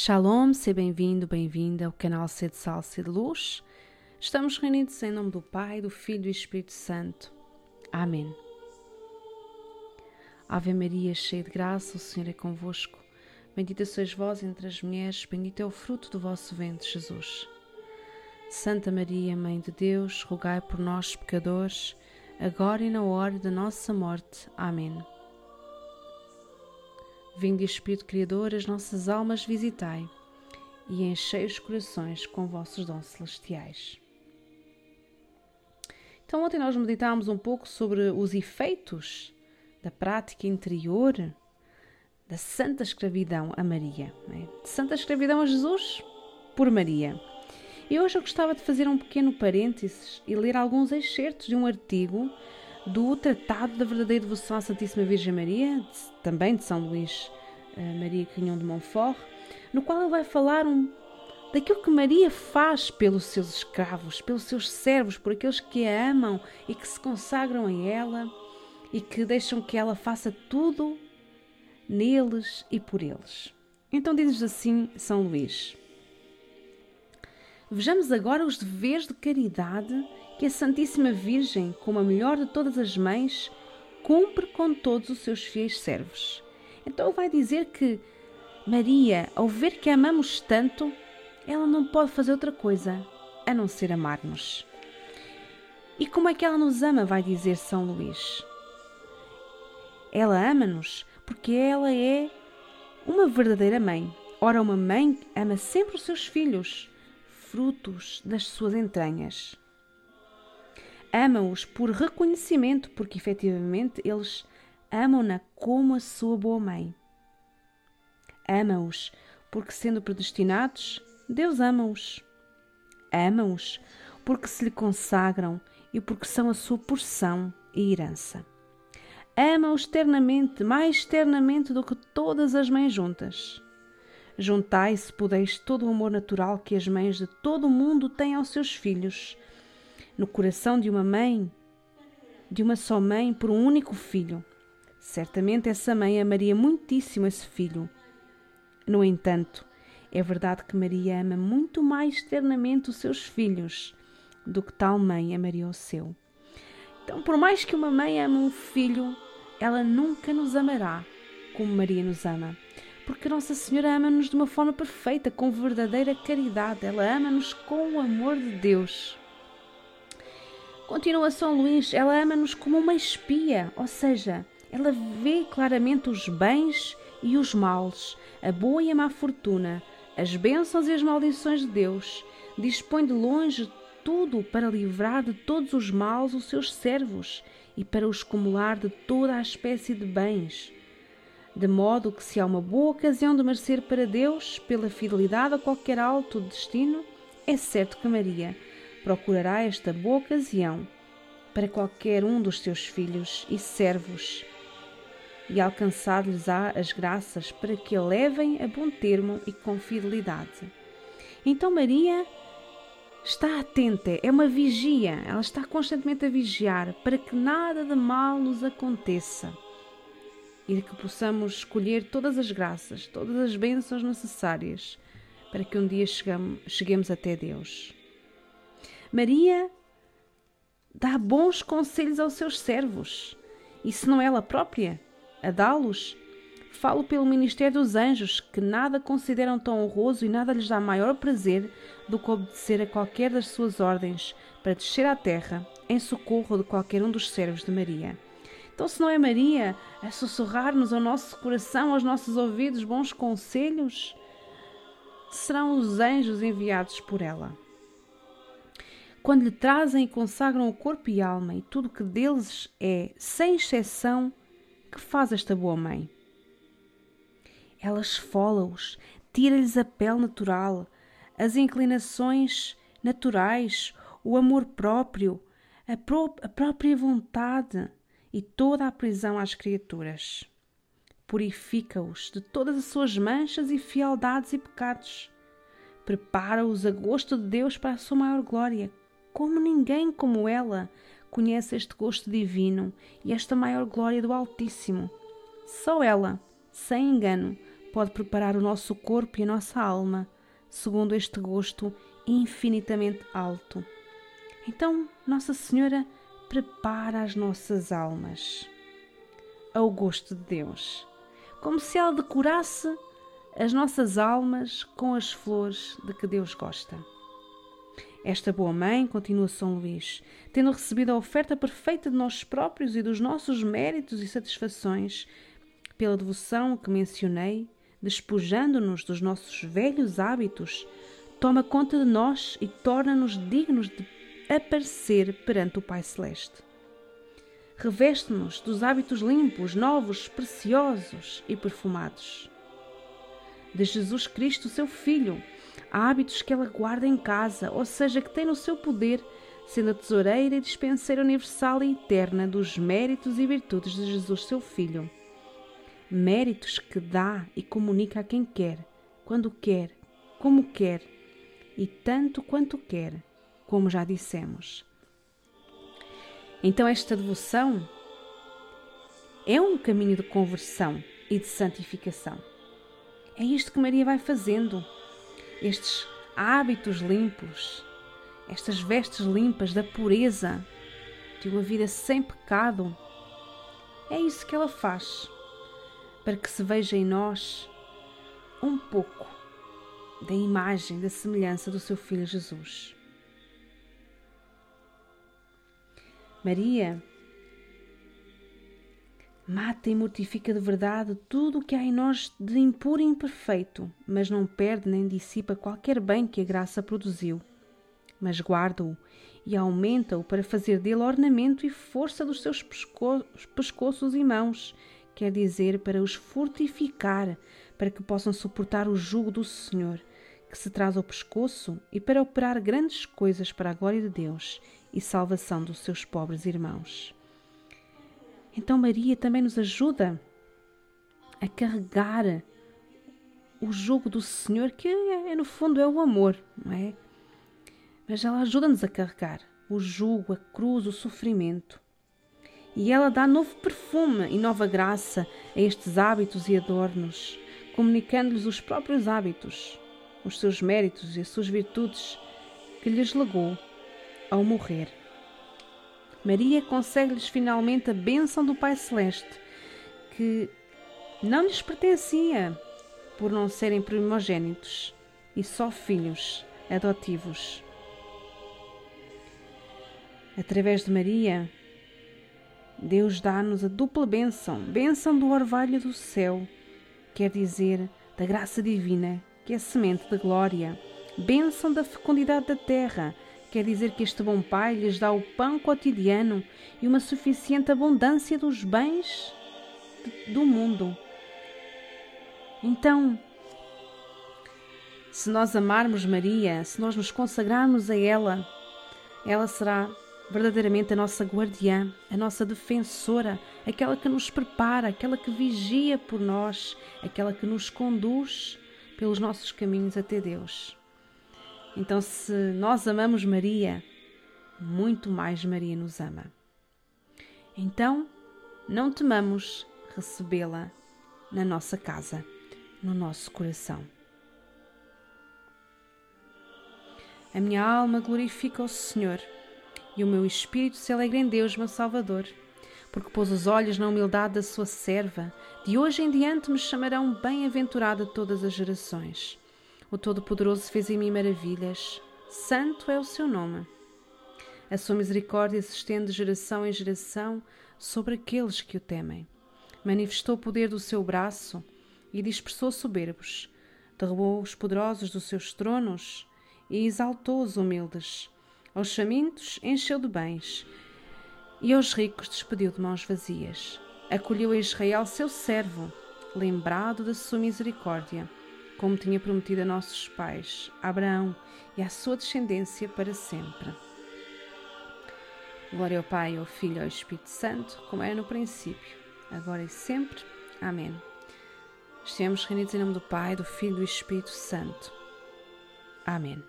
Shalom, seja bem-vindo, bem-vinda ao canal C de Sal, C de Luz. Estamos reunidos em nome do Pai, do Filho e do Espírito Santo. Amém. Ave Maria, cheia de graça, o Senhor é convosco. Bendita sois vós entre as mulheres, bendito é o fruto do vosso ventre, Jesus. Santa Maria, Mãe de Deus, rogai por nós, pecadores, agora e na hora da nossa morte. Amém. Vinde, Espírito Criador, as nossas almas visitai e enchei os corações com vossos dons celestiais. Então, ontem nós meditámos um pouco sobre os efeitos da prática interior da santa escravidão a Maria, é? de santa escravidão a Jesus por Maria. E hoje eu gostava de fazer um pequeno parênteses e ler alguns excertos de um artigo do Tratado da Verdadeira Devoção à Santíssima Virgem Maria, também de São Luís uh, Maria Canhão de Montfort, no qual ele vai falar um, daquilo que Maria faz pelos seus escravos, pelos seus servos, por aqueles que a amam e que se consagram a ela e que deixam que ela faça tudo neles e por eles. Então diz assim São Luís. Vejamos agora os deveres de caridade que a Santíssima Virgem, como a melhor de todas as mães, cumpre com todos os seus fiéis servos. Então vai dizer que Maria, ao ver que a amamos tanto, ela não pode fazer outra coisa a não ser amar-nos. E como é que ela nos ama, vai dizer São Luís? Ela ama-nos porque ela é uma verdadeira mãe. Ora, uma mãe ama sempre os seus filhos, frutos das suas entranhas. Ama-os por reconhecimento, porque efetivamente eles amam-na como a sua boa mãe. Ama-os porque, sendo predestinados, Deus ama-os. Ama-os porque se lhe consagram e porque são a sua porção e herança. Ama-os ternamente, mais ternamente do que todas as mães juntas. Juntai, se pudeis, todo o amor natural que as mães de todo o mundo têm aos seus filhos, no coração de uma mãe, de uma só mãe, por um único filho. Certamente essa mãe amaria muitíssimo esse filho. No entanto, é verdade que Maria ama muito mais ternamente os seus filhos do que tal mãe amaria o seu. Então, por mais que uma mãe ame um filho, ela nunca nos amará como Maria nos ama. Porque Nossa Senhora ama-nos de uma forma perfeita, com verdadeira caridade. Ela ama-nos com o amor de Deus. Continua São Luís, ela ama-nos como uma espia, ou seja, ela vê claramente os bens e os males, a boa e a má fortuna, as bênçãos e as maldições de Deus. Dispõe de longe tudo para livrar de todos os males os seus servos e para os acumular de toda a espécie de bens. De modo que, se há uma boa ocasião de merecer para Deus, pela fidelidade a qualquer alto destino, é certo que Maria procurará esta boa ocasião para qualquer um dos seus filhos e servos e alcançar-lhes-á as graças para que a levem a bom termo e com fidelidade. Então Maria está atenta, é uma vigia, ela está constantemente a vigiar para que nada de mal nos aconteça e que possamos escolher todas as graças, todas as bênçãos necessárias para que um dia cheguemos até Deus. Maria dá bons conselhos aos seus servos, e se não ela própria a dá-los, falo pelo ministério dos anjos, que nada consideram tão honroso e nada lhes dá maior prazer do que obedecer a qualquer das suas ordens para descer à terra em socorro de qualquer um dos servos de Maria. Então, se não é Maria a sussurrar-nos ao nosso coração, aos nossos ouvidos, bons conselhos, serão os anjos enviados por ela quando lhe trazem e consagram o corpo e alma e tudo o que deles é, sem exceção, que faz esta boa mãe? Ela esfola-os, tira-lhes a pele natural, as inclinações naturais, o amor próprio, a, pró a própria vontade e toda a prisão às criaturas. Purifica-os de todas as suas manchas e fialdades e pecados. Prepara-os a gosto de Deus para a sua maior glória, como ninguém como ela conhece este gosto divino e esta maior glória do Altíssimo. Só ela, sem engano, pode preparar o nosso corpo e a nossa alma segundo este gosto infinitamente alto. Então, Nossa Senhora prepara as nossas almas ao gosto de Deus, como se ela decorasse as nossas almas com as flores de que Deus gosta. Esta boa mãe, continua São Luís, tendo recebido a oferta perfeita de nós próprios e dos nossos méritos e satisfações, pela devoção que mencionei, despojando-nos dos nossos velhos hábitos, toma conta de nós e torna-nos dignos de aparecer perante o Pai Celeste. Reveste-nos dos hábitos limpos, novos, preciosos e perfumados. De Jesus Cristo, seu Filho, há hábitos que ela guarda em casa, ou seja, que tem no seu poder, sendo a tesoureira e dispenseira universal e eterna dos méritos e virtudes de Jesus, seu Filho méritos que dá e comunica a quem quer, quando quer, como quer e tanto quanto quer, como já dissemos. Então, esta devoção é um caminho de conversão e de santificação. É isto que Maria vai fazendo. Estes hábitos limpos, estas vestes limpas da pureza, de uma vida sem pecado. É isso que ela faz para que se veja em nós um pouco da imagem, da semelhança do seu Filho Jesus. Maria mata e mortifica de verdade tudo o que há em nós de impuro e imperfeito, mas não perde nem dissipa qualquer bem que a graça produziu, mas guarda-o e aumenta-o para fazer dele ornamento e força dos seus pesco pescoços e mãos quer dizer para os fortificar, para que possam suportar o jugo do Senhor, que se traz ao pescoço, e para operar grandes coisas para a glória de Deus e salvação dos seus pobres irmãos. Então Maria também nos ajuda a carregar o jugo do Senhor, que é, é, no fundo é o amor, não é? Mas ela ajuda-nos a carregar o jugo, a cruz, o sofrimento e ela dá novo perfume e nova graça a estes hábitos e adornos, comunicando-lhes os próprios hábitos, os seus méritos e as suas virtudes que lhes legou ao morrer. Maria consegue-lhes finalmente a bênção do Pai Celeste, que não lhes pertencia por não serem primogênitos e só filhos adotivos. Através de Maria, Deus dá-nos a dupla bênção, bênção do orvalho do céu, quer dizer, da graça divina, que é semente de glória, bênção da fecundidade da terra, quer dizer que este bom Pai lhes dá o pão cotidiano e uma suficiente abundância dos bens do mundo. Então, se nós amarmos Maria, se nós nos consagrarmos a ela, ela será verdadeiramente a nossa guardiã, a nossa defensora, aquela que nos prepara, aquela que vigia por nós, aquela que nos conduz pelos nossos caminhos até Deus. Então, se nós amamos Maria, muito mais Maria nos ama. Então, não temamos recebê-la na nossa casa, no nosso coração. A minha alma glorifica o Senhor e o meu espírito se alegra em Deus, meu Salvador, porque pôs os olhos na humildade da sua serva. De hoje em diante me chamarão bem-aventurada todas as gerações. O Todo-Poderoso fez em mim maravilhas. Santo é o seu nome. A sua misericórdia se estende de geração em geração sobre aqueles que o temem. Manifestou o poder do seu braço e dispersou soberbos. Derrubou os poderosos dos seus tronos e exaltou os humildes. Aos famintos encheu de bens, e aos ricos despediu de mãos vazias. Acolheu a Israel seu servo, lembrado da sua misericórdia, como tinha prometido a nossos pais, a Abraão e à sua descendência para sempre. Glória ao Pai, ao Filho e ao Espírito Santo, como era no princípio, agora e sempre. Amém. Estejamos reunidos em nome do Pai, do Filho e do Espírito Santo. Amém.